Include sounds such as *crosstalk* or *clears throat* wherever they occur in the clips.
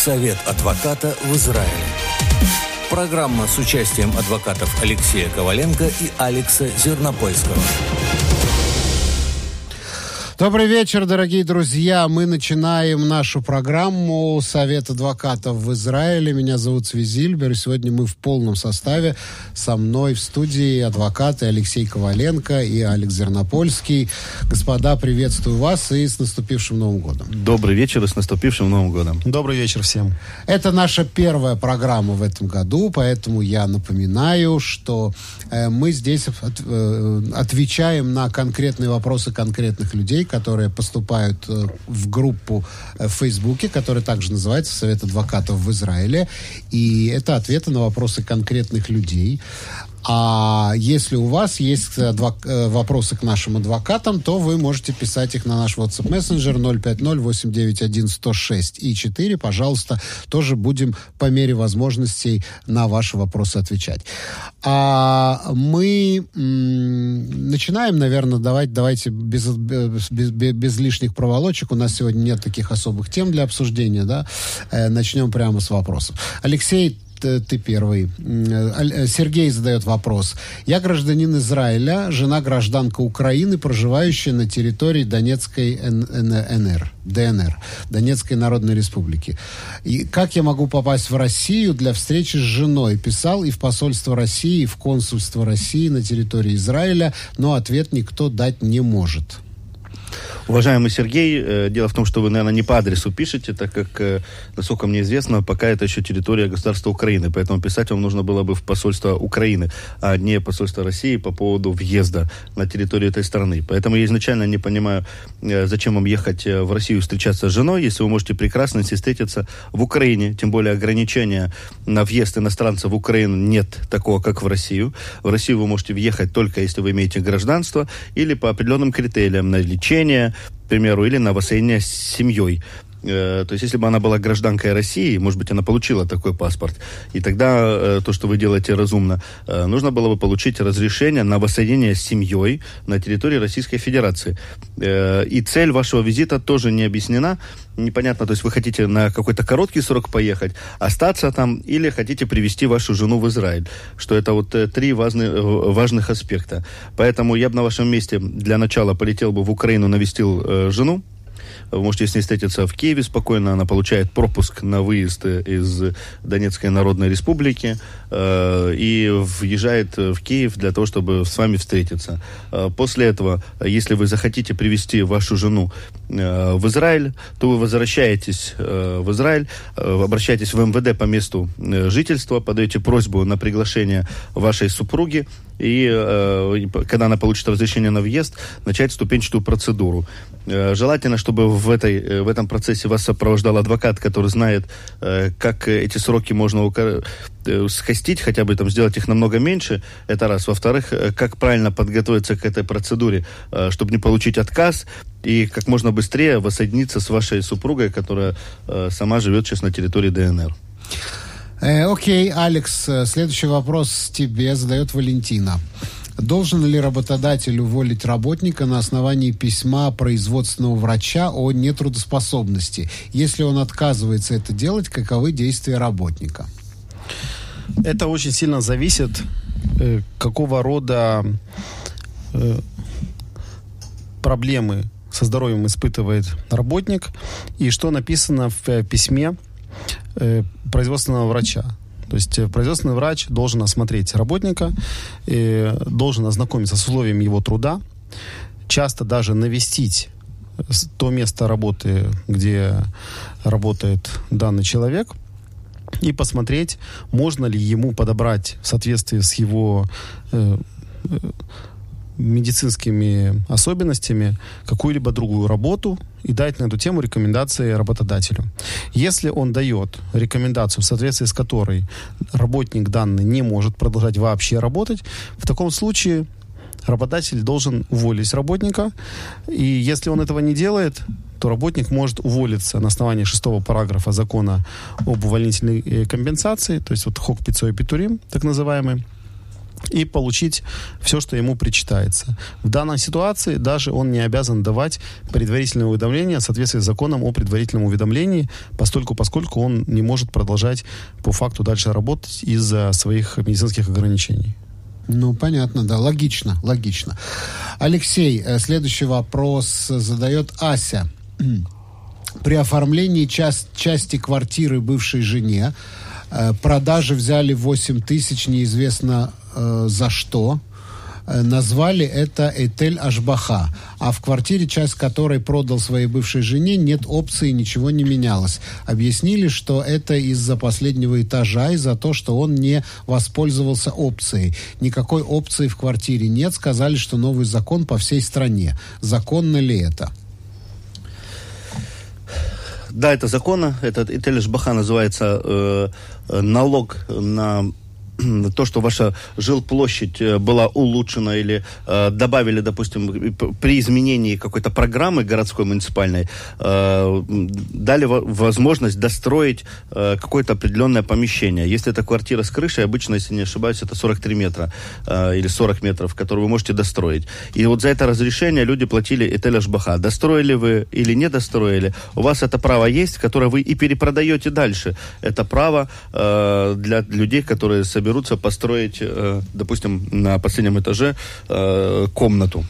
Совет адвоката в Израиле. Программа с участием адвокатов Алексея Коваленко и Алекса Зернопольского. Добрый вечер, дорогие друзья. Мы начинаем нашу программу «Совет адвокатов в Израиле». Меня зовут Свизильбер. Сегодня мы в полном составе. Со мной в студии адвокаты Алексей Коваленко и Алекс Зернопольский. Господа, приветствую вас и с наступившим Новым годом. Добрый вечер и с наступившим Новым годом. Добрый вечер всем. Это наша первая программа в этом году, поэтому я напоминаю, что э, мы здесь э, отвечаем на конкретные вопросы конкретных людей, которые поступают э, в группу э, в Фейсбуке, которая также называется «Совет адвокатов в Израиле». И это ответы на вопросы конкретных людей. А если у вас есть адвок... Э, вопросы к нашим адвокатам, то вы можете писать их на наш WhatsApp мессенджер 050-891-106 и 4. Пожалуйста, тоже будем по мере возможностей на ваши вопросы отвечать. А мы начинаем, наверное, давайте, давайте без, без, без, без лишних проволочек. У нас сегодня нет таких особых тем для обсуждения, да. Э, начнем прямо с вопросов. Алексей, ты первый. Э, Сергей задает вопрос. Я гражданин Израиля, жена гражданка Украины, проживающая на территории Донецкой НР, ДНР, Донецкой Народной Республики. И как я могу попасть в Россию для встречи с женой? Писал и в посольство России, и в консульство России на территории Израиля, но ответ никто дать не может. Уважаемый Сергей, э, дело в том, что вы, наверное, не по адресу пишете, так как, э, насколько мне известно, пока это еще территория государства Украины, поэтому писать вам нужно было бы в посольство Украины, а не посольство России по поводу въезда на территорию этой страны. Поэтому я изначально не понимаю, э, зачем вам ехать в Россию встречаться с женой, если вы можете прекрасно встретиться в Украине, тем более ограничения на въезд иностранцев в Украину нет такого, как в Россию. В Россию вы можете въехать только если вы имеете гражданство или по определенным критериям на лечение, к примеру, или воссоединение с семьей. Э, то есть, если бы она была гражданкой России, может быть, она получила такой паспорт, и тогда э, то, что вы делаете разумно, э, нужно было бы получить разрешение на воссоединение с семьей на территории Российской Федерации. И цель вашего визита тоже не объяснена. Непонятно, то есть вы хотите на какой-то короткий срок поехать, остаться там, или хотите привести вашу жену в Израиль, что это вот три важные, важных аспекта. Поэтому я бы на вашем месте для начала полетел бы в Украину, навестил жену, вы можете с ней встретиться в Киеве спокойно. Она получает пропуск на выезд из Донецкой Народной Республики э, и въезжает в Киев для того, чтобы с вами встретиться. Э, после этого, если вы захотите привести вашу жену э, в Израиль, то вы возвращаетесь э, в Израиль, э, обращаетесь в МВД по месту э, жительства, подаете просьбу на приглашение вашей супруги и э, когда она получит разрешение на въезд, начать ступенчатую процедуру. Э, желательно, чтобы в, этой, э, в этом процессе вас сопровождал адвокат, который знает, э, как эти сроки можно укор... Э, скостить, хотя бы там сделать их намного меньше, это раз. Во-вторых, как правильно подготовиться к этой процедуре, чтобы не получить отказ и как можно быстрее воссоединиться с вашей супругой, которая сама живет сейчас на территории ДНР. Э, окей, Алекс, следующий вопрос тебе задает Валентина. Должен ли работодатель уволить работника на основании письма производственного врача о нетрудоспособности? Если он отказывается это делать, каковы действия работника? Это очень сильно зависит, э, какого рода э, проблемы со здоровьем испытывает работник и что написано в э, письме производственного врача. То есть э, производственный врач должен осмотреть работника, э, должен ознакомиться с условиями его труда, часто даже навестить то место работы, где работает данный человек, и посмотреть, можно ли ему подобрать в соответствии с его э, э медицинскими особенностями какую-либо другую работу и дать на эту тему рекомендации работодателю. Если он дает рекомендацию, в соответствии с которой работник данный не может продолжать вообще работать, в таком случае работодатель должен уволить работника, и если он этого не делает, то работник может уволиться на основании шестого параграфа закона об увольнительной э, компенсации, то есть вот ХОК 500 и Петурим, так называемый, и получить все, что ему причитается. В данной ситуации даже он не обязан давать предварительное уведомление в соответствии с законом о предварительном уведомлении, постольку, поскольку он не может продолжать по факту дальше работать из-за своих медицинских ограничений. Ну, понятно, да, логично, логично. Алексей, э, следующий вопрос задает Ася. *clears throat* При оформлении част, части квартиры бывшей жене э, продажи взяли 8 тысяч, неизвестно э, за что. Э, назвали это Этель Ашбаха. А в квартире, часть которой продал своей бывшей жене, нет опции, ничего не менялось. Объяснили, что это из-за последнего этажа, из-за того, что он не воспользовался опцией. Никакой опции в квартире нет. Сказали, что новый закон по всей стране. Законно ли это? Да, это законно. Этот Этель Ашбаха называется э, э налог на *clears throat* то, что ваша жилплощадь э, была улучшена или э, добавили, допустим, при изменении какой-то программы городской муниципальной, э, дали возможность достроить э, какое-то определенное помещение. Если это квартира с крышей, обычно, если не ошибаюсь, это 43 метра э, или 40 метров, которые вы можете достроить. И вот за это разрешение люди платили Этель Ашбаха. Достроили вы или не достроили, у вас это право есть, которое вы и перепродаете дальше. Это право э, для людей, которые собираются берутся построить, э, допустим, на последнем этаже э, комнату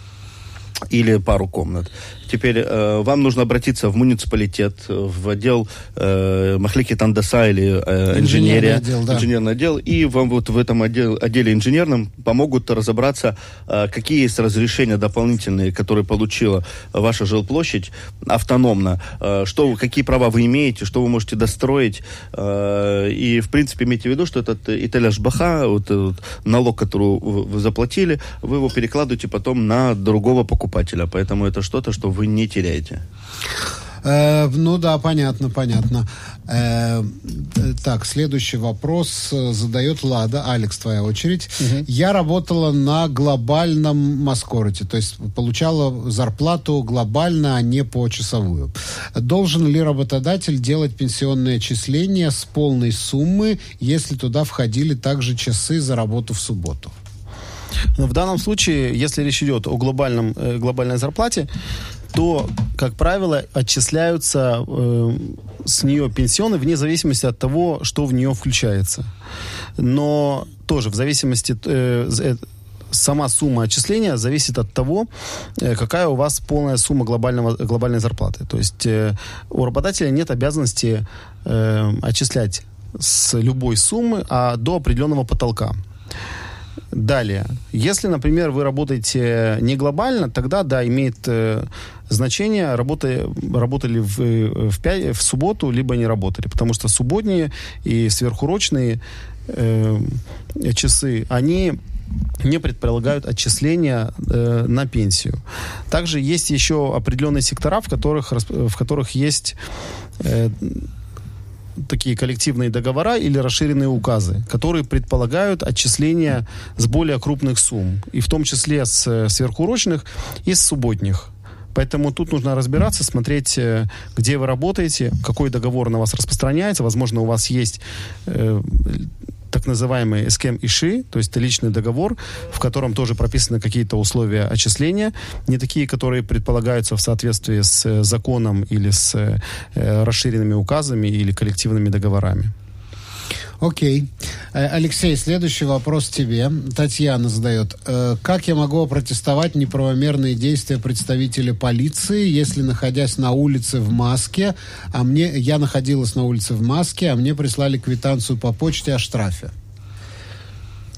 или пару комнат. Теперь э, вам нужно обратиться в муниципалитет, в отдел э, Махлики Тандаса или э, инженерия, отдел, да. инженерный отдел, и вам вот в этом отдел, отделе инженерном помогут разобраться, э, какие есть разрешения дополнительные, которые получила ваша жилплощадь автономно, э, что, какие права вы имеете, что вы можете достроить, э, и, в принципе, имейте в виду, что этот Ителяш Баха, вот, вот налог, который вы заплатили, вы его перекладываете потом на другого покупателя, поэтому это что-то, что вы вы не теряете. Э, ну да, понятно, понятно. Э, так, следующий вопрос э, задает Лада. Алекс, твоя очередь. Угу. Я работала на глобальном маскороте, то есть получала зарплату глобально, а не по часовую. Должен ли работодатель делать пенсионные отчисления с полной суммы, если туда входили также часы за работу в субботу? Но в данном случае, если речь идет о глобальном, э, глобальной зарплате, то, как правило, отчисляются э, с нее пенсионы вне зависимости от того, что в нее включается. Но тоже в зависимости... Э, э сама сумма отчисления зависит от того, э, какая у вас полная сумма глобального, глобальной зарплаты. То есть э, у работодателя нет обязанности э, отчислять с любой суммы, а до определенного потолка. Далее, если, например, вы работаете не глобально, тогда, да, имеет э, значение, работа, работали в, в, 5, в субботу, либо не работали. Потому что субботние и сверхурочные э, часы, они не предполагают отчисления э, на пенсию. Также есть еще определенные сектора, в которых, в которых есть э, такие коллективные договора или расширенные указы, которые предполагают отчисления с более крупных сумм, и в том числе с э, сверхурочных и с субботних. Поэтому тут нужно разбираться, смотреть, э, где вы работаете, какой договор на вас распространяется. Возможно, у вас есть э, так называемый эскем ИШИ, то есть это личный договор, в котором тоже прописаны какие-то условия отчисления, не такие, которые предполагаются в соответствии с э, законом или с э, расширенными указами или коллективными договорами. Окей. Э, Алексей, следующий вопрос тебе. Татьяна задает. Э, как я могу опротестовать неправомерные действия представителя полиции, если, находясь на улице в маске, а мне, я находилась на улице в маске, а мне прислали квитанцию по почте о штрафе?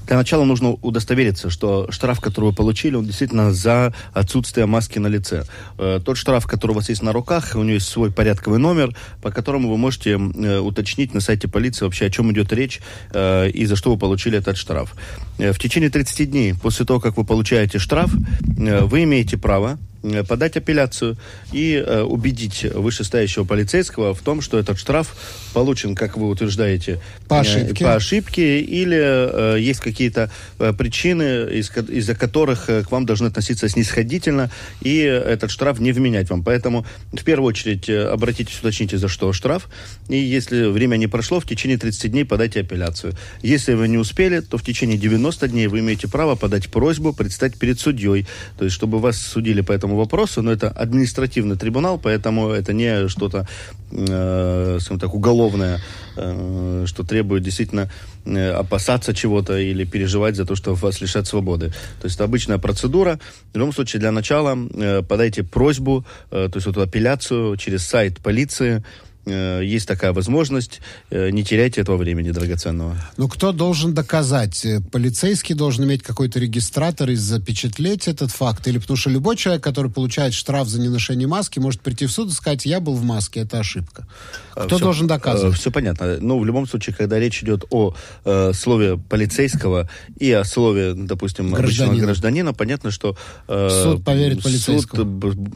Для начала нужно удостовериться, что штраф, который вы получили, он действительно за отсутствие маски на лице. Э, тот штраф, который у вас есть на руках, у него есть свой порядковый номер, по которому вы можете э, уточнить на сайте полиции вообще, о чем идет речь э, и за что вы получили этот штраф. В течение 30 дней после того, как вы получаете штраф, вы имеете право подать апелляцию и э, убедить вышестоящего полицейского в том, что этот штраф получен, как вы утверждаете, по ошибке, по ошибке или э, есть какие-то э, причины, из, из-за которых к вам должны относиться снисходительно и этот штраф не вменять вам. Поэтому в первую очередь обратитесь, уточните, за что штраф, и если время не прошло, в течение 30 дней подайте апелляцию. Если вы не успели, то в течение 90 дней вы имеете право подать просьбу предстать перед судьей, то есть чтобы вас судили по этому вопросу, но это административный трибунал, поэтому это не что-то, э, скажем так, уголовное, э, что требует действительно э, опасаться чего-то или переживать за то, что вас лишат свободы. То есть это обычная процедура. В любом случае, для начала э, подайте просьбу, э, то есть эту апелляцию через сайт полиции, есть такая возможность, э, не теряйте этого времени драгоценного. Ну, кто должен доказать? Э, полицейский должен иметь какой-то регистратор и запечатлеть этот факт? Или потому что любой человек, который получает штраф за неношение маски, может прийти в суд и сказать, я был в маске, это ошибка. Кто все, должен доказывать? Все понятно. Ну, в любом случае, когда речь идет о э, слове полицейского и о слове, допустим, гражданина, обычного гражданина, понятно, что э, суд поверит. Суд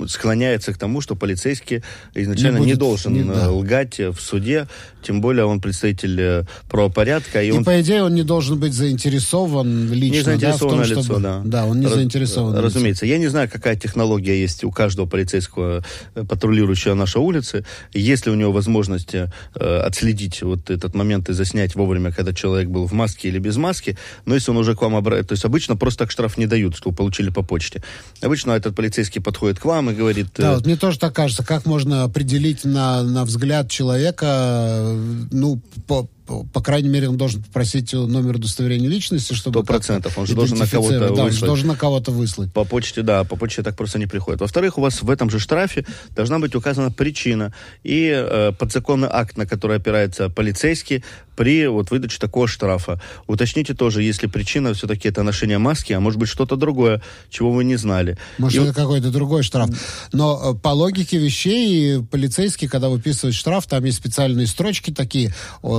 склоняется к тому, что полицейский изначально не, будет, не должен не, да лгать в суде, тем более он представитель э, правопорядка. И, и он... по идее, он не должен быть заинтересован лично, не заинтересован да, в том, лицо, чтобы... да. Да, он не Раз... заинтересован. Разумеется. Я не знаю, какая технология есть у каждого полицейского, э, патрулирующего наши улицы. Если у него возможность э, отследить вот этот момент и заснять вовремя, когда человек был в маске или без маски, но если он уже к вам обратится... То есть обычно просто так штраф не дают, что вы получили по почте. Обычно этот полицейский подходит к вам и говорит... Да, вот мне тоже так кажется, как можно определить на, на взгляд взгляд человека, ну, по, по крайней мере, он должен попросить номер удостоверения личности, чтобы... Сто процентов. Он же должен на кого-то да, выслать. Он должен на кого-то выслать. По почте, да, по почте так просто не приходит. Во-вторых, у вас в этом же штрафе должна быть указана причина и э, подзаконный акт, на который опирается полицейский при вот выдаче такого штрафа. Уточните тоже, если причина все-таки это ношение маски, а может быть что-то другое, чего вы не знали. Может, и... это какой-то другой штраф. Но э, по логике вещей полицейский, когда выписывает штраф, там есть специальные строчки такие,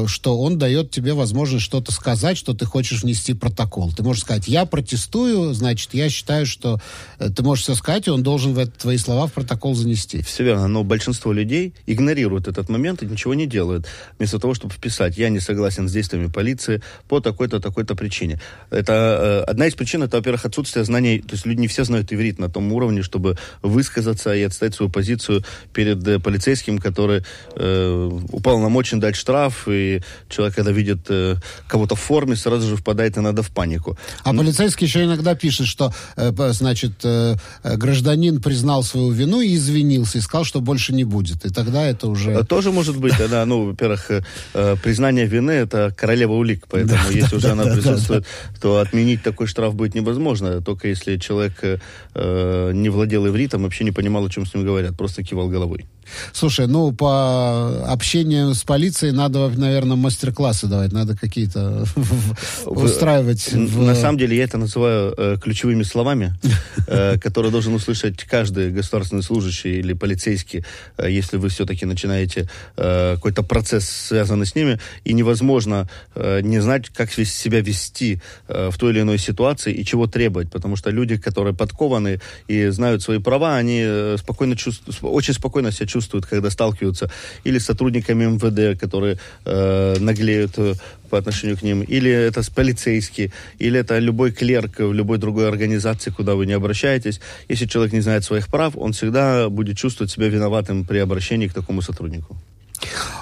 что он дает тебе возможность что-то сказать, что ты хочешь внести протокол. Ты можешь сказать, я протестую, значит, я считаю, что э, ты можешь все сказать, и он должен в это, твои слова в протокол занести. Все верно, но большинство людей игнорируют этот момент и ничего не делают. Вместо того, чтобы вписать, я не согласен с действиями полиции по такой-то, такой-то причине. Это э, одна из причин, это, во-первых, отсутствие знаний, то есть люди не все знают иврит на том уровне, чтобы высказаться и отстать свою позицию перед э, полицейским, который э, уполномочен дать штраф и человек, когда видит э, кого-то в форме, сразу же впадает иногда в панику. А Но... полицейский еще иногда пишет, что, э, значит, э, гражданин признал свою вину и извинился, и сказал, что больше не будет. И тогда это уже... А тоже может быть, да. Ну, во-первых, э, э, признание вины — это королева улик, поэтому да, если да, уже да, она да, присутствует, да, то отменить такой штраф будет невозможно, только если человек э, не владел ивритом, вообще не понимал, о чем с ним говорят, просто кивал головой. Слушай, ну, по общению с полицией надо, наверное, мастер-классы давать, надо какие-то *laughs* устраивать. На самом деле я это называю э, ключевыми словами, *laughs* э, которые должен услышать каждый государственный служащий или полицейский, э, если вы все-таки начинаете э, какой-то процесс, связанный с ними, и невозможно э, не знать, как себя вести э, в той или иной ситуации и чего требовать, потому что люди, которые подкованы и знают свои права, они э, спокойно чувствуют, очень спокойно себя чувствуют чувствуют, когда сталкиваются, или с сотрудниками МВД, которые э, наглеют э, по отношению к ним, или это полицейский, или это любой клерк в любой другой организации, куда вы не обращаетесь. Если человек не знает своих прав, он всегда будет чувствовать себя виноватым при обращении к такому сотруднику.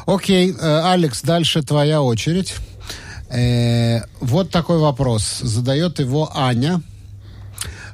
Окей, э, Алекс, дальше твоя очередь. Э, вот такой вопрос. Задает его Аня.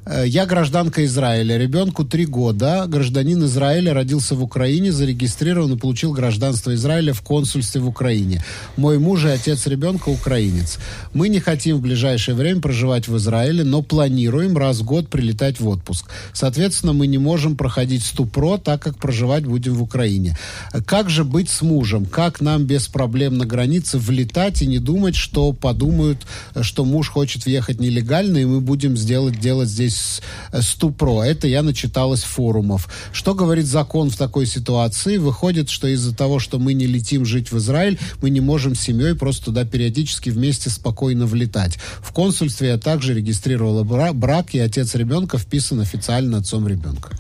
Э, я гражданка Израиля. Ребенку три года. Гражданин Израиля родился в Украине, зарегистрирован и получил гражданство Израиля в консульстве в Украине. Мой муж и отец ребенка украинец. Мы не хотим в ближайшее время проживать в Израиле, но планируем раз в год прилетать в отпуск. Соответственно, мы не можем проходить ступро, так как проживать будем в Украине. Как же быть с мужем? Как нам без проблем на границе влетать и не думать, что подумают, что муж хочет въехать нелегально, и мы будем сделать, делать здесь с Ступро. Это я начиталась форумов. Что говорит закон в такой ситуации? Выходит, что из-за того, что мы не летим жить в Израиль, мы не можем с семьей просто туда периодически вместе спокойно влетать. В консульстве я также регистрировала брак, и отец ребенка вписан официально отцом ребенка.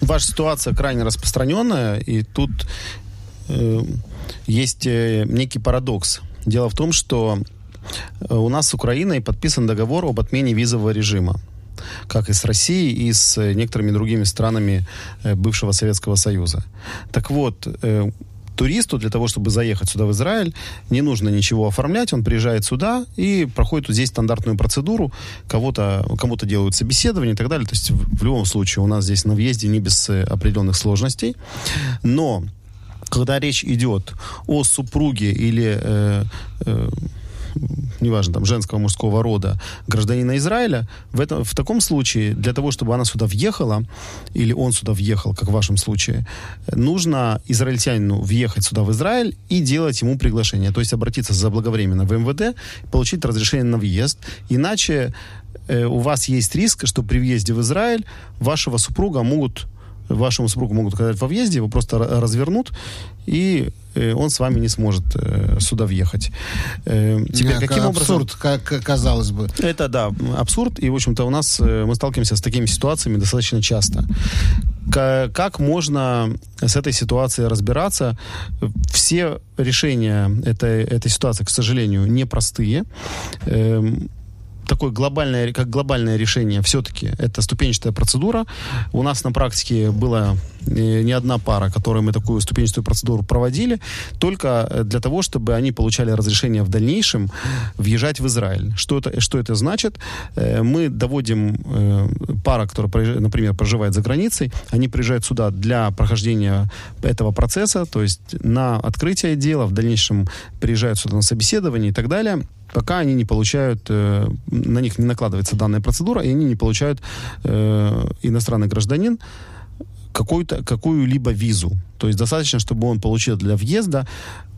Ваша ситуация крайне распространенная, и тут э, есть э, некий парадокс. Дело в том, что э, у нас с Украиной подписан договор об отмене визового режима как и с Россией, и с э, некоторыми другими странами э, бывшего Советского Союза. Так вот, туристу для того, чтобы заехать сюда в Израиль, не нужно ничего оформлять, он приезжает сюда и проходит здесь стандартную процедуру, кого-то, кому-то делают собеседование и так далее. То есть в, в любом случае у нас здесь на въезде не без определенных сложностей. Но когда речь идет о супруге или э, э, неважно, там, женского, мужского рода гражданина Израиля, в, этом, в таком случае, для того, чтобы она сюда въехала, или он сюда въехал, как в вашем случае, нужно израильтянину въехать сюда в Израиль и делать ему приглашение, то есть обратиться заблаговременно в МВД, получить разрешение на въезд, иначе э, у вас есть риск, что при въезде в Израиль вашего супруга могут вашему супругу могут оказать во въезде, его просто развернут, и э, он с вами не сможет э, сюда въехать. Э, теперь, каким образом... Абсурд, как казалось бы. Это, да, абсурд, и, в общем-то, у нас мы сталкиваемся с такими ситуациями достаточно часто. Как можно с этой ситуацией разбираться? Все решения этой, этой ситуации, к сожалению, непростые. Такое глобальное, как глобальное решение все-таки это ступенчатая процедура. У нас на практике была э, не одна пара, которой мы такую ступенчатую процедуру проводили, только э, для того, чтобы они получали разрешение в дальнейшем въезжать в Израиль. Что это, что это значит? Э, мы доводим пара, которая, например, проживает за границей, они приезжают сюда для прохождения этого процесса, то есть на открытие дела, в дальнейшем приезжают сюда на собеседование и так далее пока они не получают, э, на них не накладывается данная процедура, и они не получают э, иностранный гражданин какую-то, какую-либо визу. То есть достаточно, чтобы он получил для въезда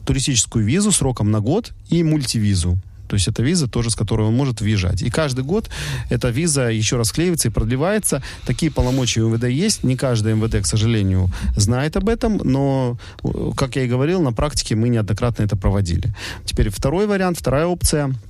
туристическую визу сроком на год и мультивизу. То есть это виза тоже, с которой он может въезжать. И каждый год эта виза еще раз клеивается и продлевается. Такие полномочия у МВД есть. Не каждый МВД, к сожалению, знает об этом, но, как я и говорил, на практике мы неоднократно это проводили. Теперь второй вариант, вторая опция –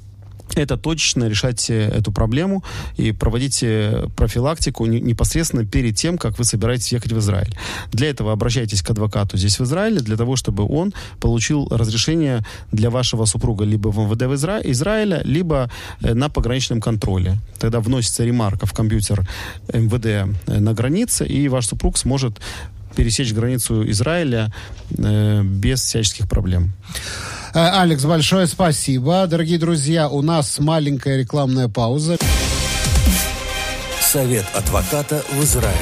это точечно решать э, эту проблему и проводить э, профилактику непосредственно перед тем, как вы собираетесь ехать в Израиль. Для этого обращайтесь к адвокату здесь в Израиле, для того, чтобы он получил разрешение для вашего супруга либо в МВД в Изра... Израиля, либо э, на пограничном контроле. Тогда вносится ремарка в компьютер МВД на границе, и ваш супруг сможет пересечь границу Израиля э, без всяческих проблем. Э, Алекс, большое спасибо. Дорогие друзья, у нас маленькая рекламная пауза. Совет адвоката в Израиле.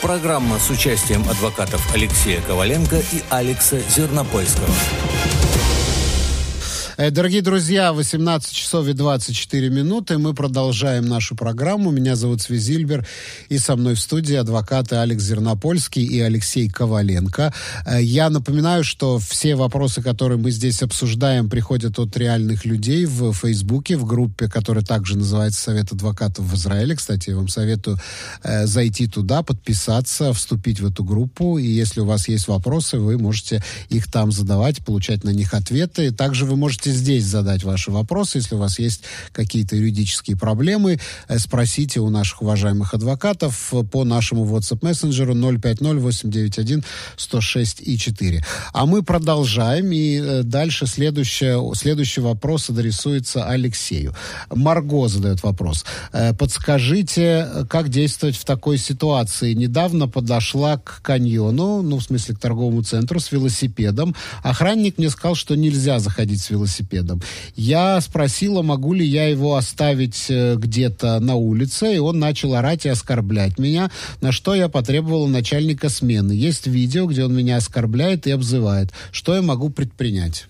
Программа с участием адвокатов Алексея Коваленко и Алекса Зернопольского. Э, дорогие друзья, 18 часов и 24 минуты. Мы продолжаем нашу программу. Меня зовут Свизильбер. И со мной в студии адвокаты Алекс Зернопольский и Алексей Коваленко. Э, я напоминаю, что все вопросы, которые мы здесь обсуждаем, приходят от реальных людей в Фейсбуке, в группе, которая также называется Совет адвокатов в Израиле. Кстати, я вам советую э, зайти туда, подписаться, вступить в эту группу. И если у вас есть вопросы, вы можете их там задавать, получать на них ответы. Также вы можете можете здесь задать ваши вопросы. Если у вас есть какие-то юридические проблемы, э, спросите у наших уважаемых адвокатов по нашему WhatsApp мессенджеру 050-891-106 и 4. А мы продолжаем, и э, дальше следующее, следующий вопрос адресуется Алексею. Марго задает вопрос. Э, подскажите, как действовать в такой ситуации? Недавно подошла к каньону, ну, в смысле, к торговому центру с велосипедом. Охранник мне сказал, что нельзя заходить с велосипедом велосипедом. Я спросила, могу ли я его оставить э, где-то на улице, и он начал орать и оскорблять меня, на что я потребовала начальника смены. Есть видео, где он меня оскорбляет и обзывает. Что я могу предпринять?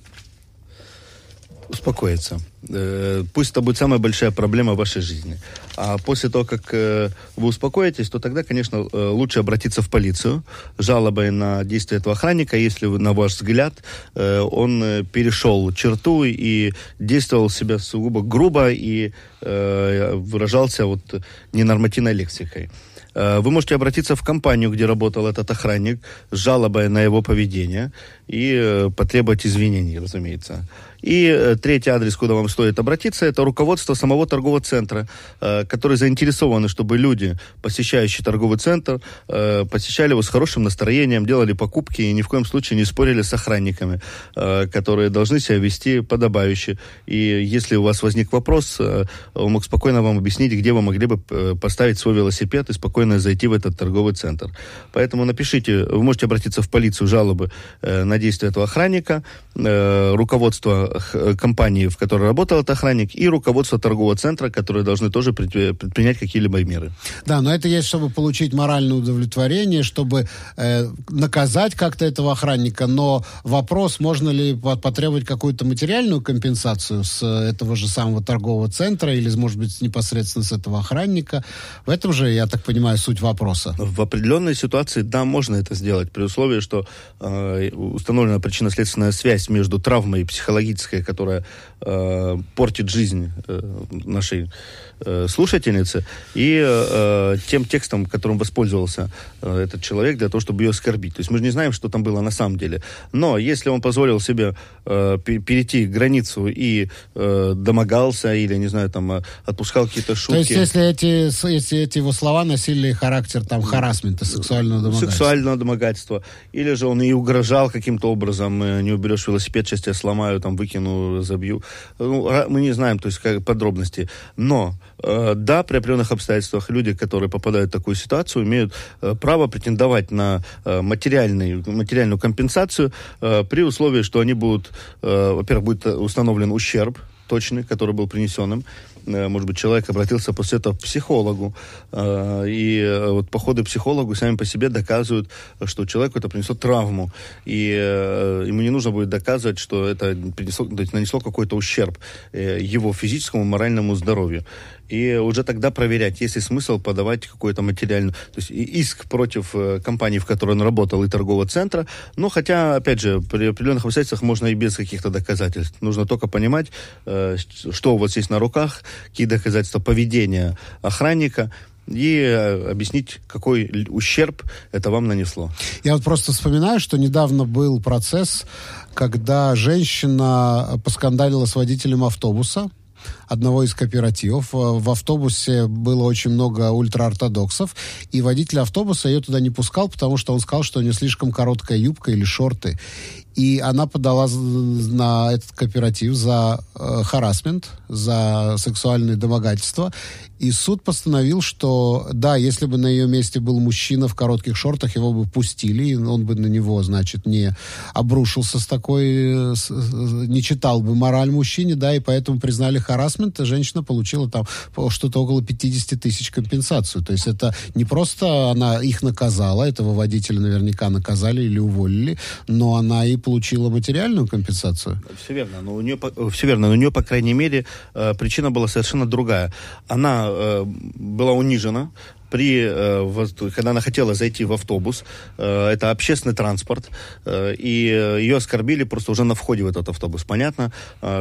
Успокоиться. Э, пусть это будет самая большая проблема в вашей жизни. А после того, как э, вы успокоитесь, то тогда, конечно, э, лучше обратиться в полицию жалобой на действия этого охранника, если, на ваш взгляд, он перешел черту и действовал себя сугубо грубо и выражался вот ненормативной лексикой. Вы можете обратиться в компанию, где работал этот охранник, с жалобой на его поведение и потребовать извинений, разумеется. И э, третий адрес, куда вам стоит обратиться, это руководство самого торгового центра, э, которые заинтересованы, чтобы люди, посещающие торговый центр, э, посещали его с хорошим настроением, делали покупки и ни в коем случае не спорили с охранниками, которые должны себя вести подобающе. И если у вас возник вопрос, он мог спокойно вам объяснить, где вы могли бы поставить свой велосипед и спокойно зайти в этот торговый центр. Поэтому напишите, вы можете обратиться в полицию жалобы на действия этого охранника, руководство компании, в которой работал этот охранник, и руководство торгового центра, которые должны тоже предпринять какие-либо меры. Да, но это есть, чтобы получить моральное удовлетворение, чтобы э, наказать как-то этого охранника, но вопрос, можно ли потребовать какую-то материальную компенсацию с этого же самого торгового центра или, может быть, непосредственно с этого охранника, в этом же, я так понимаю, суть вопроса. В определенной ситуации, да, можно это сделать, при условии, что э, установлена причинно-следственная связь между травмой и психологической политическая, которая э, портит жизнь э, нашей э, слушательницы, и э, тем текстом, которым воспользовался э, этот человек для того, чтобы ее оскорбить. То есть мы же не знаем, что там было на самом деле. Но если он позволил себе э, перейти границу и э, домогался, или, не знаю, там, э, отпускал какие-то шутки... То есть если эти, если эти его слова носили характер там харасмента, сексуального домогательства? Сексуального домогательства. Или же он и угрожал каким-то образом, э, не уберешь велосипед, сейчас я сломаю, там, выкину, разобью. Ну, мы не знаем, то есть, как, подробности. Но Э, да, при определенных обстоятельствах люди, которые попадают в такую ситуацию, имеют э, право претендовать на э, материальный, материальную компенсацию при условии, что они будут, во-первых, будет установлен ущерб точный, который был принесен им, Э, может быть, человек обратился после этого к психологу, э, и э, вот походы к психологу сами по себе доказывают, что человеку это принесет травму, и ему не нужно будет доказывать, что это принесло, нанесло какой-то ущерб его физическому, моральному здоровью. И уже тогда проверять, есть ли смысл подавать какой-то материальный, то есть иск против компании, в которой он работал, и торгового центра. Но хотя, опять же, при определенных обстоятельствах можно и без каких-то доказательств. Нужно только понимать, что у вас есть на руках, какие доказательства поведения охранника, и э, объяснить, какой ущерб это вам нанесло. Я вот просто вспоминаю, что недавно был процесс, когда женщина поскандалила с водителем автобуса, одного из кооперативов. В автобусе было очень много ультраортодоксов, и водитель автобуса ее туда не пускал, потому что он сказал, что у нее слишком короткая юбка или шорты. И она подала на этот кооператив за э, харасмент, за сексуальное домогательство. И суд постановил, что да, если бы на ее месте был мужчина в коротких шортах, его бы пустили, и он бы на него, значит, не обрушился с такой, с, не читал бы мораль мужчине, да, и поэтому признали харасмент, и женщина получила там что-то около 50 тысяч компенсацию. То есть это не просто она их наказала, этого водителя наверняка наказали или уволили, но она и получила материальную компенсацию. Все верно, но у нее, все верно, но у нее, по крайней мере, э, причина была совершенно другая. Она была унижена, при, э, когда она хотела зайти в автобус, э, это общественный транспорт, э, и ее оскорбили просто уже на входе в этот автобус. Понятно,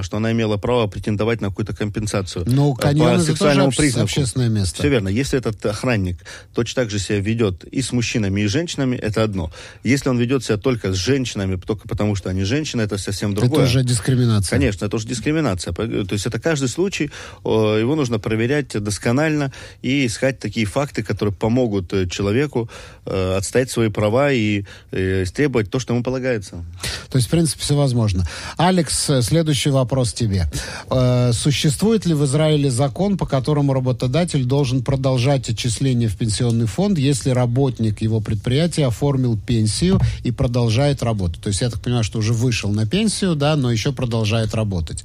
что она имела право претендовать на какую-то компенсацию. Ну, каньон по сексуальному тоже признаку. общественное место. Все верно. Если этот охранник точно так же себя ведет и с мужчинами, и с женщинами, это одно. Если он ведет себя только с женщинами, только потому что они женщины, это совсем другое. Это уже дискриминация. Конечно, это уже дискриминация. То есть это каждый случай, его нужно проверять досконально и искать такие факты, факты, которые помогут э, человеку э, отстоять свои права и э, требовать то, что ему полагается. То есть, в принципе, все возможно. Алекс, э, следующий вопрос тебе. Э, существует ли в Израиле закон, по которому работодатель должен продолжать отчисление в пенсионный фонд, если работник его предприятия оформил пенсию и продолжает работать? То есть, я так понимаю, что уже вышел на пенсию, да, но еще продолжает работать.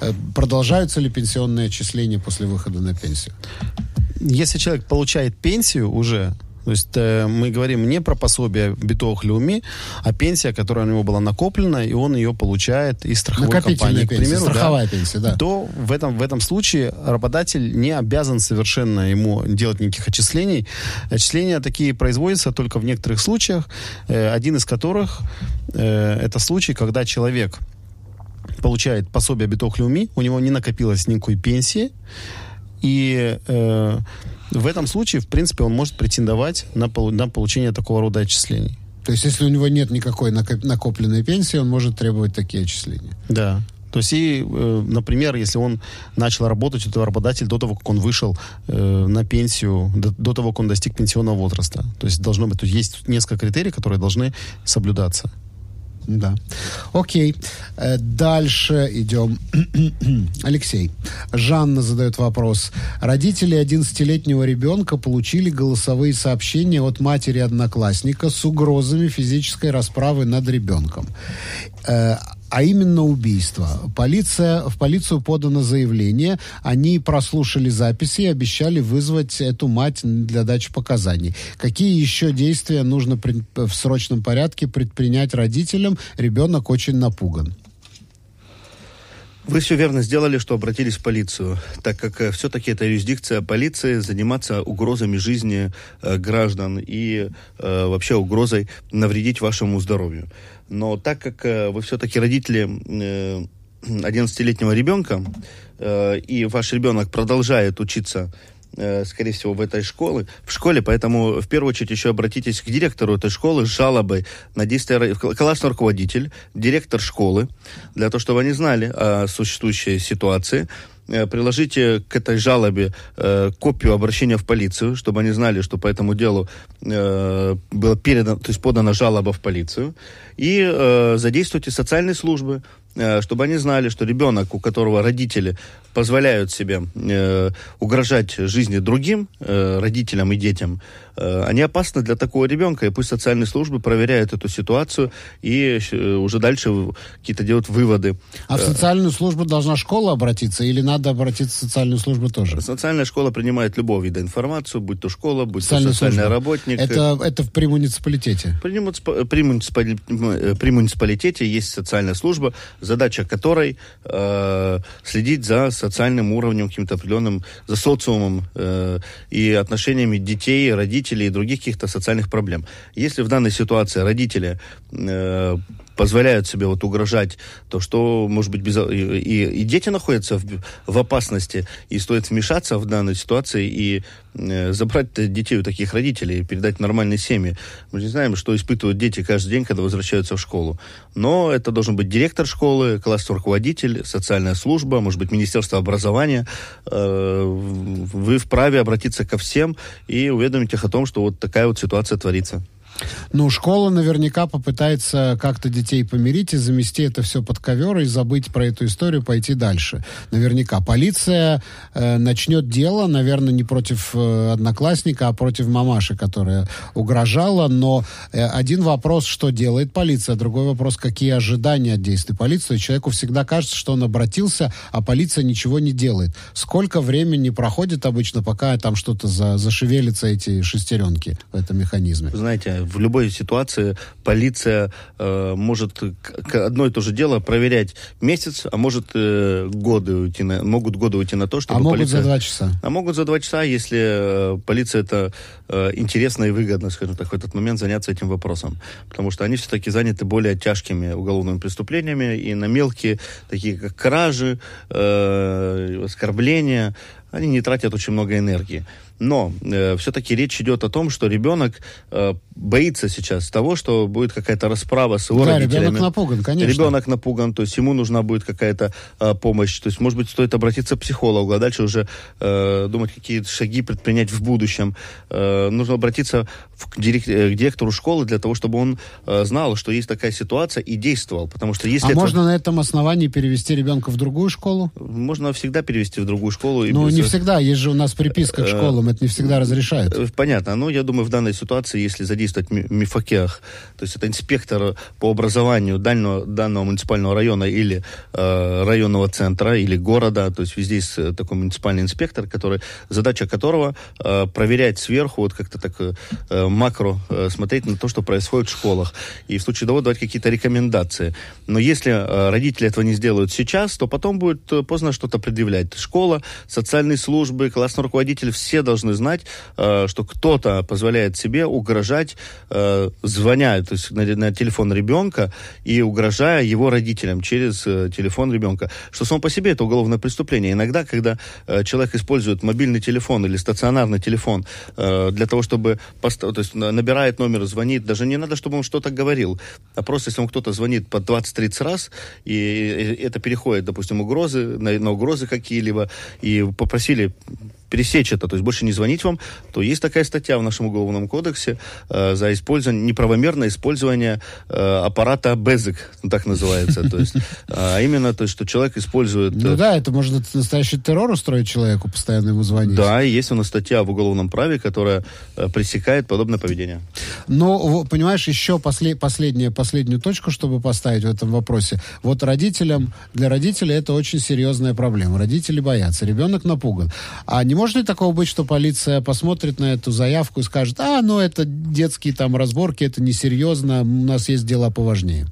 Э, продолжаются ли пенсионные отчисления после выхода на пенсию? Если человек получает пенсию уже, то есть э, мы говорим не про пособие битовых люми, а пенсия, которая у него была накоплена, и он ее получает из страховой компании, к примеру, страховая да, пенсия, да. то в этом, в этом случае работодатель не обязан совершенно ему делать никаких отчислений. Отчисления такие производятся только в некоторых случаях, э, один из которых э, это случай, когда человек получает пособие биток люми, у него не накопилось никакой пенсии, И э, в этом случае, в принципе, он может претендовать на, на получение такого рода отчислений. То есть, если у него нет никакой накопленной пенсии, он может требовать такие отчисления? Да. То есть, и, э, например, если он начал работать, это работодатель до того, как он вышел э, на пенсию, до, до того, как он достиг пенсионного возраста. То есть, должно быть, то есть, есть несколько критерий, которые должны соблюдаться. Да. Окей. Э, дальше идем. *clears throat* Алексей. Жанна задает вопрос. Родители 11-летнего ребенка получили голосовые сообщения от матери одноклассника с угрозами физической расправы над ребенком. Э, а именно убийство. Полиция, в полицию подано заявление, они прослушали записи и обещали вызвать эту мать для дачи показаний. Какие еще действия нужно при, в срочном порядке предпринять родителям? Ребенок очень напуган. Вы все верно сделали, что обратились в полицию, так как э, все-таки это юрисдикция полиции заниматься угрозами жизни э, граждан и э, вообще угрозой навредить вашему здоровью. Но так как э, вы все-таки родители э, 11-летнего ребенка, э, и ваш ребенок продолжает учиться э, скорее всего, в этой школе, в школе, поэтому в первую очередь еще обратитесь к директору этой школы с жалобой на действия классный руководитель, директор школы, для того, чтобы они знали о существующей ситуации, Э, приложите к этой жалобе э, копию обращения в полицию, чтобы они знали, что по этому делу э, было передано, то есть подана жалоба в полицию, и э, задействуйте социальные службы, э, чтобы они знали, что ребенок, у которого родители позволяют себе э, угрожать жизни другим э, родителям и детям, э, они опасны для такого ребенка, и пусть социальные службы проверяют эту ситуацию и э, уже дальше какие-то делают выводы. А в социальную службу должна школа обратиться или надо обратиться в социальную службу тоже? Социальная школа принимает любого вида информацию, будь то школа, будь то социальный служба. работник. Это, это в, при муниципалитете? При, муниципа, при, муниципали, при муниципалитете есть социальная служба, задача которой э, следить за социальным уровнем, каким-то определенным, за социумом э, и отношениями детей, родителей и других каких-то социальных проблем. Если в данной ситуации родители э, позволяют себе вот угрожать, то что, может быть, без... и, и, дети находятся в, в опасности, и стоит вмешаться в данной ситуации и э, забрать детей у таких родителей, передать нормальной семье. Мы не знаем, что испытывают дети каждый день, когда возвращаются в школу. Но это должен быть директор школы, классный руководитель, социальная служба, может быть, Министерство образования. Э, вы вправе обратиться ко всем и уведомить их о том, что вот такая вот ситуация творится. Ну, школа наверняка попытается как-то детей помирить и замести это все под ковер и забыть про эту историю, пойти дальше. Наверняка. Полиция э, начнет дело, наверное, не против э, одноклассника, а против мамаши, которая угрожала. Но э, один вопрос, что делает полиция, другой вопрос, какие ожидания от действий полиции. Человеку всегда кажется, что он обратился, а полиция ничего не делает. Сколько времени проходит обычно, пока там что-то за, зашевелится, эти шестеренки в этом механизме? Знаете, в любой ситуации полиция э, может одно и то же дело проверять месяц, а может э, годы уйти на, могут годы уйти на то, чтобы а могут полиция... за два часа. А могут за два часа, если э, полиция это э, интересно и выгодно, скажем так, в этот момент заняться этим вопросом, потому что они все-таки заняты более тяжкими уголовными преступлениями и на мелкие, такие как кражи, э, оскорбления, они не тратят очень много энергии. Но э, все-таки речь идет о том, что ребенок э, боится сейчас того, что будет какая-то расправа с его да, родителями. ребенок напуган, конечно. Ребенок напуган, то есть ему нужна будет какая-то э, помощь. То есть, может быть, стоит обратиться к психологу, а дальше уже э, думать, какие шаги предпринять в будущем. Э, нужно обратиться в, к, директ, э, к директору школы для того, чтобы он э, знал, что есть такая ситуация и действовал. Потому что если а это... можно на этом основании перевести ребенка в другую школу? Можно всегда перевести в другую школу. Ну, не всегда. Есть же у нас приписка к э, школам нам это не всегда разрешают. Э, понятно. Ну, я думаю, в данной ситуации, если задействовать МИФАКЕХ, то есть это инспектор по образованию данного, данного муниципального района или э, районного центра, или города, то есть везде есть э, такой муниципальный инспектор, который, задача которого э, проверять сверху, вот как-то так э, макро э, смотреть на то, что происходит в школах. И в случае того давать какие-то рекомендации. Но если э, родители этого не сделают сейчас, то потом будет поздно что-то предъявлять. Школа, социальные службы, классный руководитель, все должны должны знать, э, что кто-то позволяет себе угрожать, э, звоня то есть на, на телефон ребенка и угрожая его родителям через э, телефон ребенка. Что сам по себе это уголовное преступление. Иногда, когда э, человек использует мобильный телефон или стационарный телефон для того, чтобы поста- то есть набирает номер, звонит, даже не надо, чтобы он что-то говорил, а просто если ему кто-то звонит по 20-30 раз, и, и это переходит, допустим, угрозы, на, на угрозы какие-либо, и попросили пересечь это, то есть больше не звонить вам, то есть такая статья в нашем уголовном кодексе э, за использование, неправомерное использование э, аппарата безик, ну, так называется, то есть, а именно, то есть, что человек использует... Ну э, да, это можно настоящий террор устроить человеку, постоянно ему звонить. Да, и есть у нас статья в уголовном праве, которая э, пресекает подобное поведение. Во- понимаешь, еще после, последнее, последнюю точку, чтобы поставить в этом вопросе. Вот родителям, для родителей это очень серьезная проблема. Родители боятся, ребенок напуган. А не может ли такого быть, что полиция посмотрит на эту заявку и скажет, а, ну это детские там разборки, это несерьезно, у нас есть дела поважнее.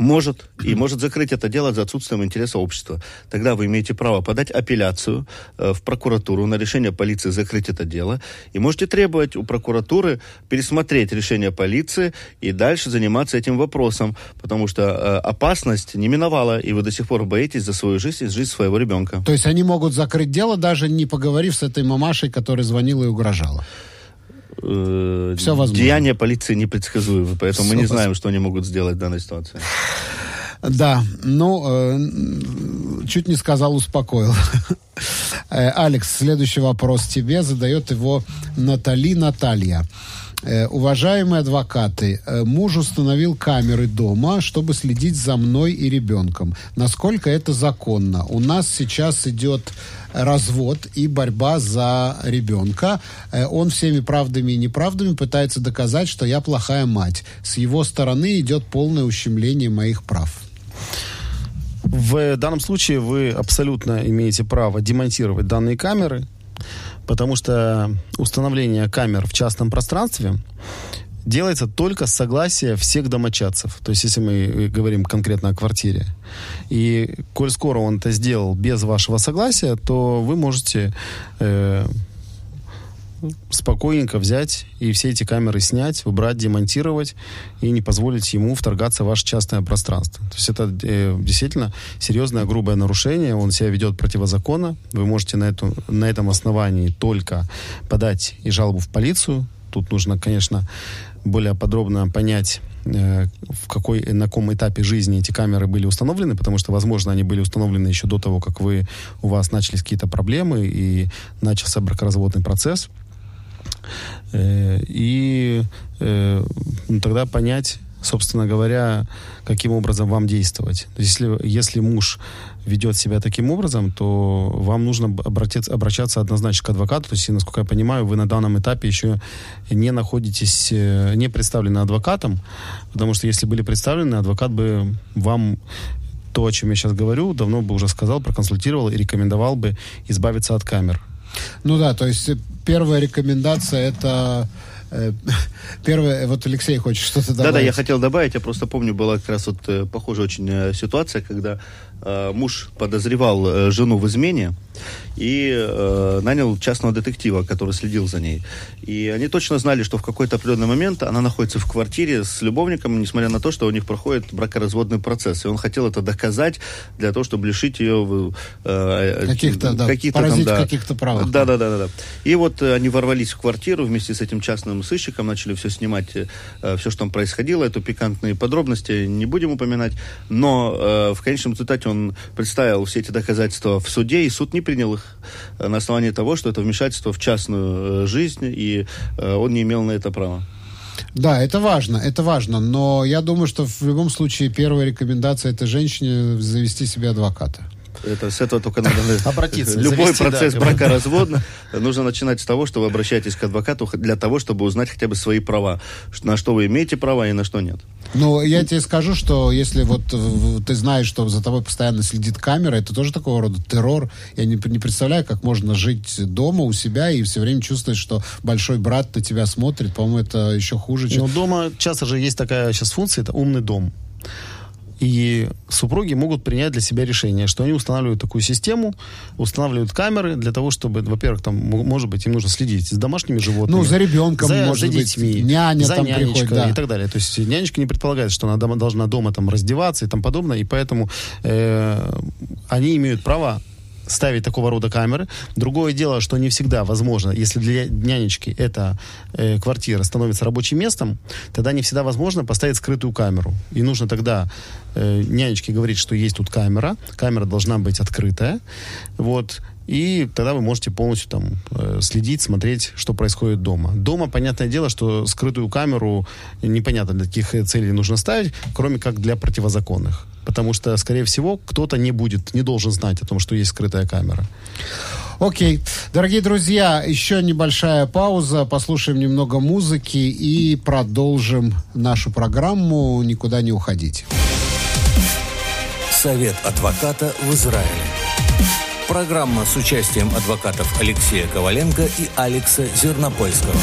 Может, и может закрыть это дело за отсутствием интереса общества. Тогда вы имеете право подать апелляцию э, в прокуратуру на решение полиции закрыть это дело. И можете требовать у прокуратуры пересмотреть решение полиции и дальше заниматься этим вопросом. Потому что э, опасность не миновала, и вы до сих пор боитесь за свою жизнь и жизнь своего ребенка. То есть они могут закрыть дело, даже не поговорив с этой мамашей, которая звонила и угрожала. Э, возможно. Деяния полиции непредсказуемы, поэтому мы Всё не знаем, что они могут сделать в данной ситуации. Да, ну, э, чуть не сказал, успокоил. Э, Алекс, следующий вопрос тебе задает его Натали Наталья. Э, Уважаемые адвокаты, э, муж установил камеры дома, чтобы следить за мной и ребенком. Насколько это законно? У нас сейчас идет развод и борьба за ребенка. Э, Он всеми правдами и неправдами пытается доказать, что я плохая мать. С его стороны идет полное ущемление моих прав. В данном случае вы абсолютно имеете право демонтировать данные камеры, потому что установление камер в частном пространстве делается только с согласия всех домочадцев. То есть, если мы э, говорим конкретно о квартире. И коль скоро он это сделал без вашего согласия, то вы можете э, спокойненько взять и все эти камеры снять, убрать, демонтировать и не позволить ему вторгаться в ваше частное пространство. То есть это э, действительно серьезное грубое нарушение, он себя ведет противозаконно, вы можете на, эту, на этом основании только подать и жалобу в полицию. Тут нужно, конечно, более подробно понять, э, в какой, на каком этапе жизни эти камеры были установлены, потому что, возможно, они были установлены еще до того, как вы, у вас начались какие-то проблемы и начался бракоразводный процесс. Э, И э, ну, тогда понять, собственно говоря, каким образом вам действовать. Если, если муж ведет себя таким образом, то вам нужно обратиться, обращаться однозначно к адвокату. То есть, насколько я понимаю, вы на данном этапе еще не находитесь, э, не представлены адвокатом, потому что если были представлены, адвокат бы вам то, о чем я сейчас говорю, давно бы уже сказал, проконсультировал и рекомендовал бы избавиться от камер. Ну да, то есть э, первая рекомендация это э, *laughs* первое, вот Алексей хочет что-то добавить. Да-да, я хотел добавить, я просто помню, была как раз вот э, похожая очень ситуация, когда муж подозревал э, жену в измене и э, нанял частного детектива, который следил за ней. И они точно знали, что в какой-то определенный момент она находится в квартире с любовником, несмотря на то, что у них проходит бракоразводный процесс. И он хотел это доказать для того, чтобы лишить ее... э, э, Каких-то, да, каких-то поразить в каких-то правах. Да, да, да, да, да. И вот э, они ворвались в квартиру вместе с этим частным сыщиком, начали все снимать, э, все, что там происходило, это пикантные подробности, не будем упоминать. Но э, в конечном результате он представил все эти доказательства в суде, и суд не принял их э, на основании того, что это вмешательство в частную э, жизнь, и э, он не имел на это права. Да, это важно, это важно, но я думаю, что в любом случае первая рекомендация это женщине завести себе адвоката. Это, с этого только надо... Обратиться, Любой завести, процесс как бы. бракоразводно нужно начинать с того, что вы обращаетесь к адвокату для того, чтобы узнать хотя бы свои права. На что вы имеете права и на что нет. Ну, я тебе скажу, что если вот в- ты знаешь, что за тобой постоянно следит камера, это тоже такого рода террор. Я не, не представляю, как можно жить дома у себя и все время чувствовать, что большой брат на тебя смотрит. По-моему, это еще хуже, чем... Но дома часто же есть такая сейчас функция, это умный дом. И супруги могут принять для себя решение, что они устанавливают такую систему, устанавливают камеры для того, чтобы, во-первых, там, может быть, им нужно следить за домашними животными. Ну, за ребенком, за, может за детьми, быть, няня за там приходит, да. и так далее. То есть нянечка не предполагает, что она дома, должна дома там раздеваться и тому подобное, и поэтому э, они имеют право ставить такого рода камеры. Другое дело, что не всегда возможно, если для нянечки эта э, квартира становится рабочим местом, тогда не всегда возможно поставить скрытую камеру. И нужно тогда э, нянечке говорить, что есть тут камера, камера должна быть открытая, вот, и тогда вы можете полностью там э, следить, смотреть, что происходит дома. Дома, понятное дело, что скрытую камеру непонятно для каких целей нужно ставить, кроме как для противозаконных. Потому что, скорее всего, кто-то не будет, не должен знать о том, что есть скрытая камера. Окей. Дорогие друзья, еще небольшая пауза. Послушаем немного музыки и продолжим нашу программу. Никуда не уходите. Совет адвоката в Израиле. Программа с участием адвокатов Алексея Коваленко и Алекса Зернопольского.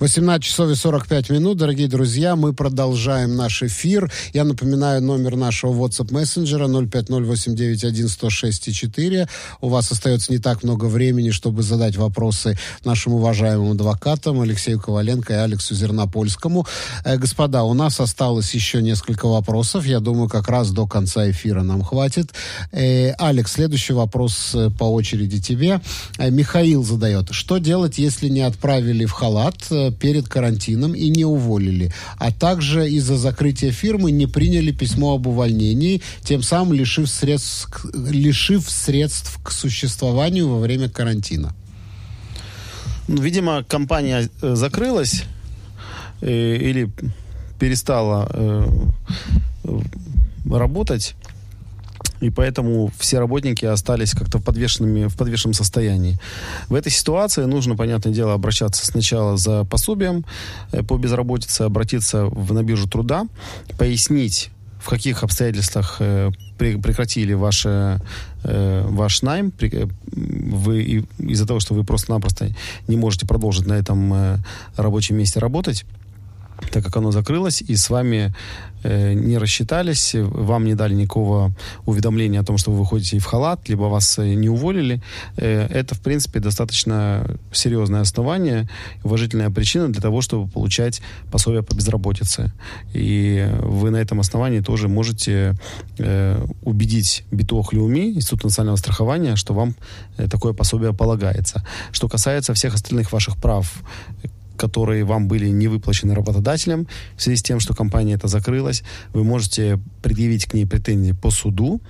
18 часов и 45 минут, дорогие друзья, мы продолжаем наш эфир. Я напоминаю номер нашего WhatsApp мессенджера 05089110604. У вас остается не так много времени, чтобы задать вопросы нашим уважаемым адвокатам Алексею Коваленко и Алексу Зернопольскому. Э, господа, у нас осталось еще несколько вопросов. Я думаю, как раз до конца эфира нам хватит. Э, Алекс, следующий вопрос э, по очереди тебе. Э, Михаил задает. Что делать, если не отправили в халат э, перед карантином и не уволили, а также из-за закрытия фирмы не приняли письмо об увольнении, тем самым лишив средств, лишив средств к существованию во время карантина? Ну, видимо, компания э, закрылась э, или перестала э, работать и поэтому все работники остались как-то в, подвешенными, в подвешенном состоянии. В этой ситуации нужно, понятное дело, обращаться сначала за пособием э, по безработице, обратиться в, на биржу труда, пояснить, в каких обстоятельствах э, прекратили ваше, э, ваш найм, при, вы из-за того, что вы просто-напросто не можете продолжить на этом э, рабочем месте работать, так как оно закрылось, и с вами э, не рассчитались, вам не дали никакого уведомления о том, что вы выходите в халат, либо вас э, не уволили, э, это, в принципе, достаточно серьезное основание, уважительная причина для того, чтобы получать пособие по безработице. И вы на этом основании тоже можете э, убедить Битуох Леуми, Институт национального страхования, что вам э, такое пособие полагается. Что касается всех остальных ваших прав, которые вам были не выплачены работодателем в связи с тем, что компания это закрылась, вы можете предъявить к ней претензии по суду,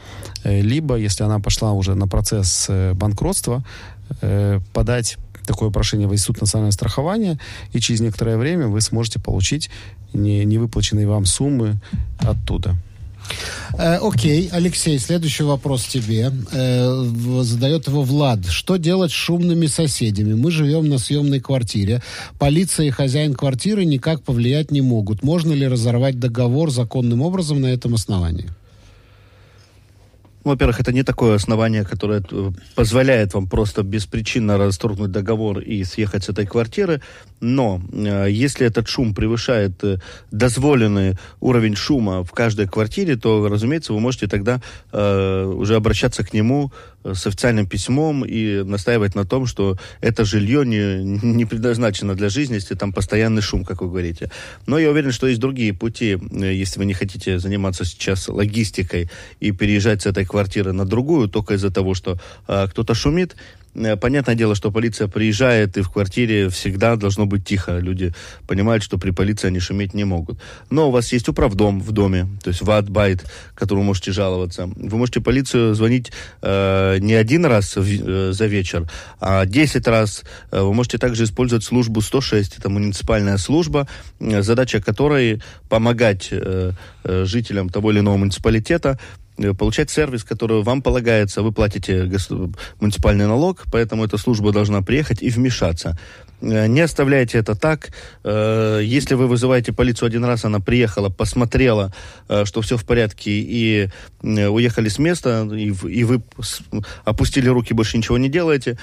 э, либо, если она пошла уже на процесс э, банкротства, э, подать такое прошение в Институт национального страхования, и через некоторое время вы сможете получить не, невыплаченные вам суммы оттуда. Э, окей, Алексей, следующий вопрос тебе. Э, задает его Влад. Что делать с шумными соседями? Мы живем на съемной квартире. Полиция и хозяин квартиры никак повлиять не могут. Можно ли разорвать договор законным образом на этом основании? Во-первых, это не такое основание, которое э, позволяет вам просто беспричинно расторгнуть договор и съехать с этой квартиры. Но э, если этот шум превышает э, дозволенный уровень шума в каждой квартире, то, разумеется, вы можете тогда э, уже обращаться к нему э, с официальным письмом и настаивать на том, что это жилье не, не предназначено для жизни, если там постоянный шум, как вы говорите. Но я уверен, что есть другие пути, если вы не хотите заниматься сейчас логистикой и переезжать с этой квартиры на другую, только из-за того, что э, кто-то шумит. Э, понятное дело, что полиция приезжает, и в квартире всегда должно быть тихо. Люди понимают, что при полиции они шуметь не могут. Но у вас есть управдом в доме, то есть ватбайт, которому можете жаловаться. Вы можете полицию звонить э, не один раз в, э, за вечер, а 10 раз. Э, вы можете также использовать службу 106, это муниципальная служба, э, задача которой помогать э, жителям того или иного муниципалитета получать сервис, который вам полагается. Вы платите муниципальный налог, поэтому эта служба должна приехать и вмешаться. Э, не оставляйте это так. Э, если вы вызываете полицию один раз, она приехала, посмотрела, что все в порядке, и уехали с места, и вы опустили руки, больше ничего не делаете,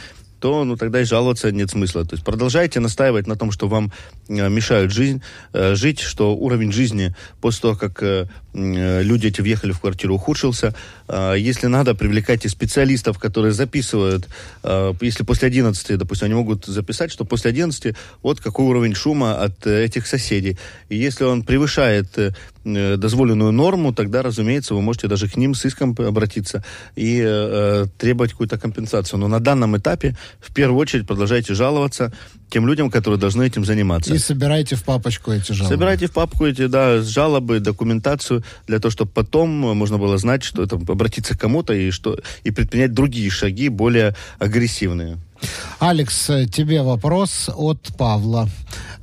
то ну, тогда и жаловаться нет смысла. То есть продолжайте настаивать на том, что вам э, мешают жизнь, э, жить, что уровень жизни после того, как э, э люди эти въехали в квартиру, ухудшился. Э, если надо, привлекайте специалистов, которые записывают. Э, если после 11, допустим, они могут записать, что после 11 вот какой уровень шума от э, этих соседей. И если он превышает э, э, дозволенную норму, тогда, разумеется, вы можете даже к ним с иском обратиться и э, требовать какую-то компенсацию. Но на данном этапе в первую очередь продолжайте жаловаться тем людям, которые должны этим заниматься. И собирайте в папочку эти жалобы. Собирайте в папку эти, да, жалобы, документацию, для того, чтобы потом можно было знать, что это обратиться к кому-то и, что, и предпринять другие шаги, более агрессивные. Алекс, тебе вопрос от Павла.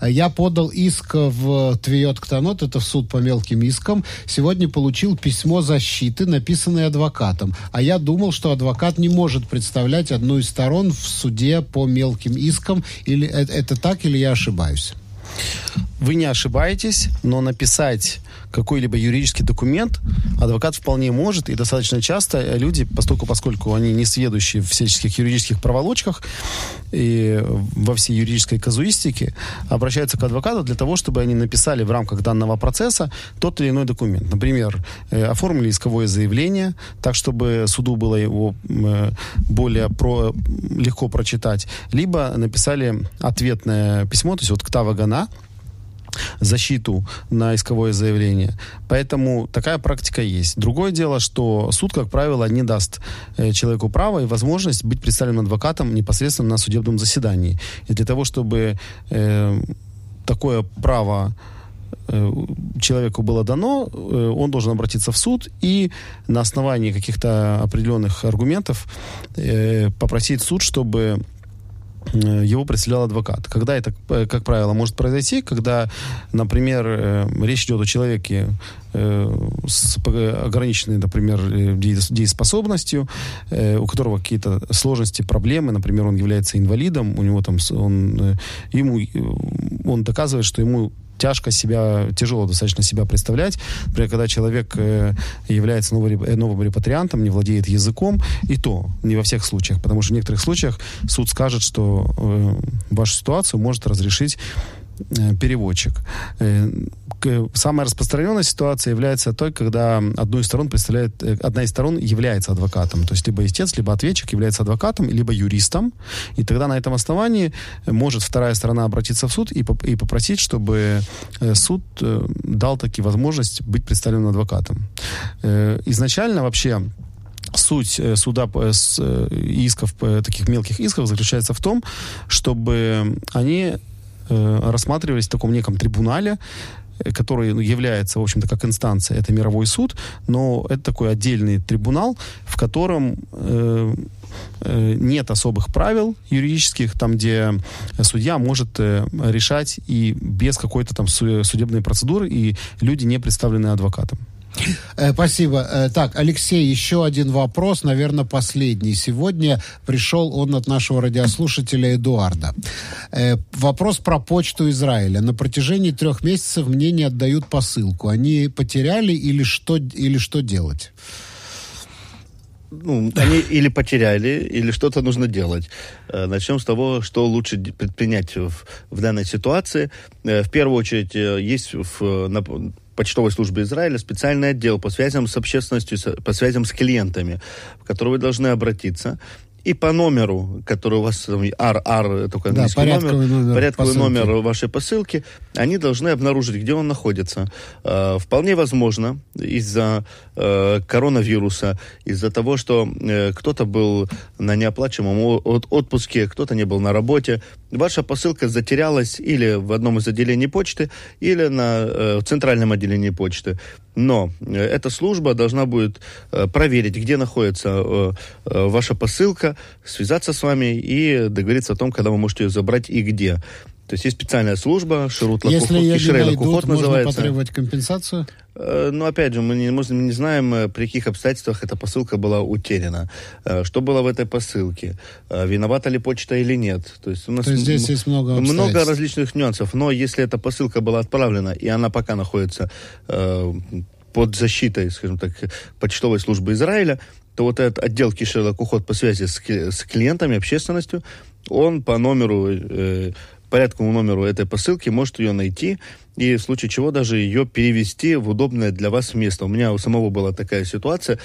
Я подал иск в Твиот Ктанот, это в суд по мелким искам. Сегодня получил письмо защиты, написанное адвокатом. А я думал, что адвокат не может представлять одну из сторон в суде по мелким искам. Или это, это так, или я ошибаюсь? Вы не ошибаетесь, но написать какой-либо юридический документ адвокат вполне может, и достаточно часто люди, поскольку, поскольку они не сведущие в всяческих юридических проволочках и во всей юридической казуистике, обращаются к адвокату для того, чтобы они написали в рамках данного процесса тот или иной документ. Например, э, оформили исковое заявление, так, чтобы суду было его э, более про, легко прочитать, либо написали ответное письмо, то есть вот ктава гана, защиту на исковое заявление. Поэтому такая практика есть. Другое дело, что суд, как правило, не даст э, человеку право и возможность быть представленным адвокатом непосредственно на судебном заседании. И для того, чтобы э, такое право э, человеку было дано, э, он должен обратиться в суд и на основании каких-то определенных аргументов попросить суд, чтобы его представлял адвокат. Когда это, э, как правило, может произойти, когда, например, э, речь идет о человеке с ограниченной, например, дееспособностью, у которого какие-то сложности, проблемы, например, он является инвалидом, у него там он ему он доказывает, что ему тяжко себя, тяжело достаточно себя представлять. Например, когда человек э, является новым, э, новым репатриантом, не владеет языком, и то не во всех случаях, потому что в некоторых случаях суд скажет, что э, вашу ситуацию может разрешить переводчик. Э, самая распространенная ситуация является той, когда одну из сторон представляет, э, одна из сторон является адвокатом. То есть либо истец, либо ответчик является адвокатом, либо юристом. И тогда на этом основании может вторая сторона обратиться в суд и, и попросить, чтобы суд дал таки возможность быть представленным адвокатом. Изначально вообще суть суда исков, таких мелких исков заключается в том, чтобы они э, рассматривались в таком неком трибунале, э, который ну, является, в общем-то, как инстанция, это мировой суд, но это такой отдельный трибунал, в котором э, э, нет особых правил юридических, там, где судья может э, решать и без какой-то там судебной процедуры, и люди не представлены адвокатом. Э, спасибо. Э, так, Алексей, еще один вопрос, наверное, последний. Сегодня пришел он от нашего радиослушателя Эдуарда. Э, вопрос про почту Израиля. На протяжении трех месяцев мне не отдают посылку. Они потеряли или что, или что делать? ну, они или потеряли, или что-то нужно делать. Начнем с того, что лучше предпринять в, в данной ситуации. В первую очередь, есть в, на, почтовой службы Израиля специальный отдел по связям с общественностью, по связям с клиентами, в который вы должны обратиться и по номеру, который у вас RR, только английский да, номер, номер, порядковый номер вашей посылки, они должны обнаружить, где он находится. Э, вполне возможно, из-за э, коронавируса, из-за того, что э, кто-то был на неоплачиваемом от отпуске, кто-то не был на работе, ваша посылка затерялась или в одном из отделений почты, или на э, центральном отделении почты. Но э, эта служба должна будет э, проверить, где находится э, ваша посылка, связаться с вами и договориться о том, когда вы можете ее забрать и где. То есть есть специальная служба, Ширут Лакухот, Если ее не найдут, можно называется. потребовать компенсацию? Э, ну, опять же, мы не, мы не знаем, э, при каких обстоятельствах эта посылка была утеряна. Э, что было в этой посылке? Виновата ли почта или нет? То есть, у нас То есть здесь есть много Много различных нюансов. Но если эта посылка была отправлена, и она пока находится под защитой, скажем так, почтовой службы Израиля, то вот этот отдел Кишерлок уход по связи с, с клиентами, общественностью, он по номеру, э, порядковому номеру этой посылки может ее найти и в случае чего даже ее перевести в удобное для вас место. У меня у самого была такая ситуация,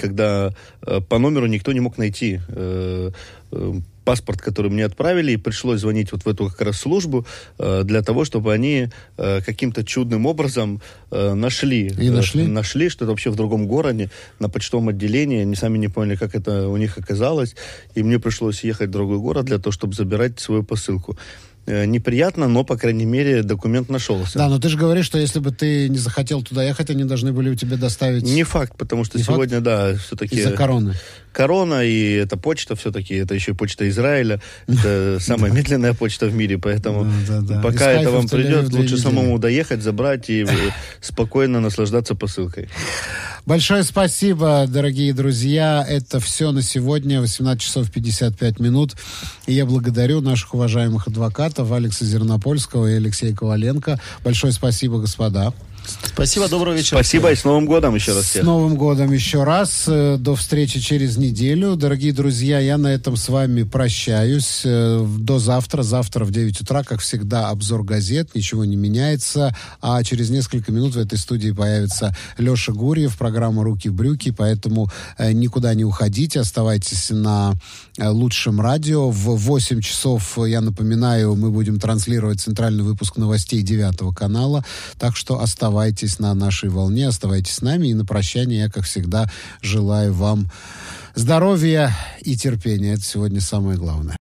когда э, по номеру никто не мог найти э, э, паспорт, который мне отправили, и пришлось звонить вот в эту как раз службу э, для того, чтобы они э, каким-то чудным образом э, нашли. И нашли? Э, нашли, что это вообще в другом городе, на почтовом отделении. Они сами не поняли, как это у них оказалось. И мне пришлось ехать в другой город для того, чтобы забирать свою посылку. Э, неприятно, но, по крайней мере, документ нашелся. Да, но ты же говоришь, что если бы ты не захотел туда ехать, они должны были у тебя доставить... Не факт, потому что Не сегодня, да, все-таки... Из-за короны. Корона и это почта все-таки, это еще и почта Израиля, это *laughs* самая медленная почта в мире, поэтому пока это вам придет, лучше самому доехать, забрать и э, *laughs* спокойно наслаждаться посылкой. Большое спасибо, дорогие друзья. Это все на сегодня. 18 часов 55 минут. И я благодарю наших уважаемых адвокатов Алекса Зернопольского и Алексея Коваленко. Большое спасибо, господа. Спасибо, доброго вечера. Спасибо и с Новым годом еще раз С всех. Новым годом еще раз. Э, До встречи через неделю. Дорогие друзья, я на этом с вами прощаюсь. Э, До завтра. Завтра в 9 утра, как всегда, обзор газет. Ничего не меняется. А через несколько минут в этой студии появится Леша Гурьев, программа «Руки в брюки». Поэтому э, никуда не уходите. Оставайтесь на лучшем радио. В 8 часов, я напоминаю, мы будем транслировать центральный выпуск новостей 9 канала. Так что оставайтесь на нашей волне, оставайтесь с нами. И на прощание я, как всегда, желаю вам здоровья и терпения. Это сегодня самое главное.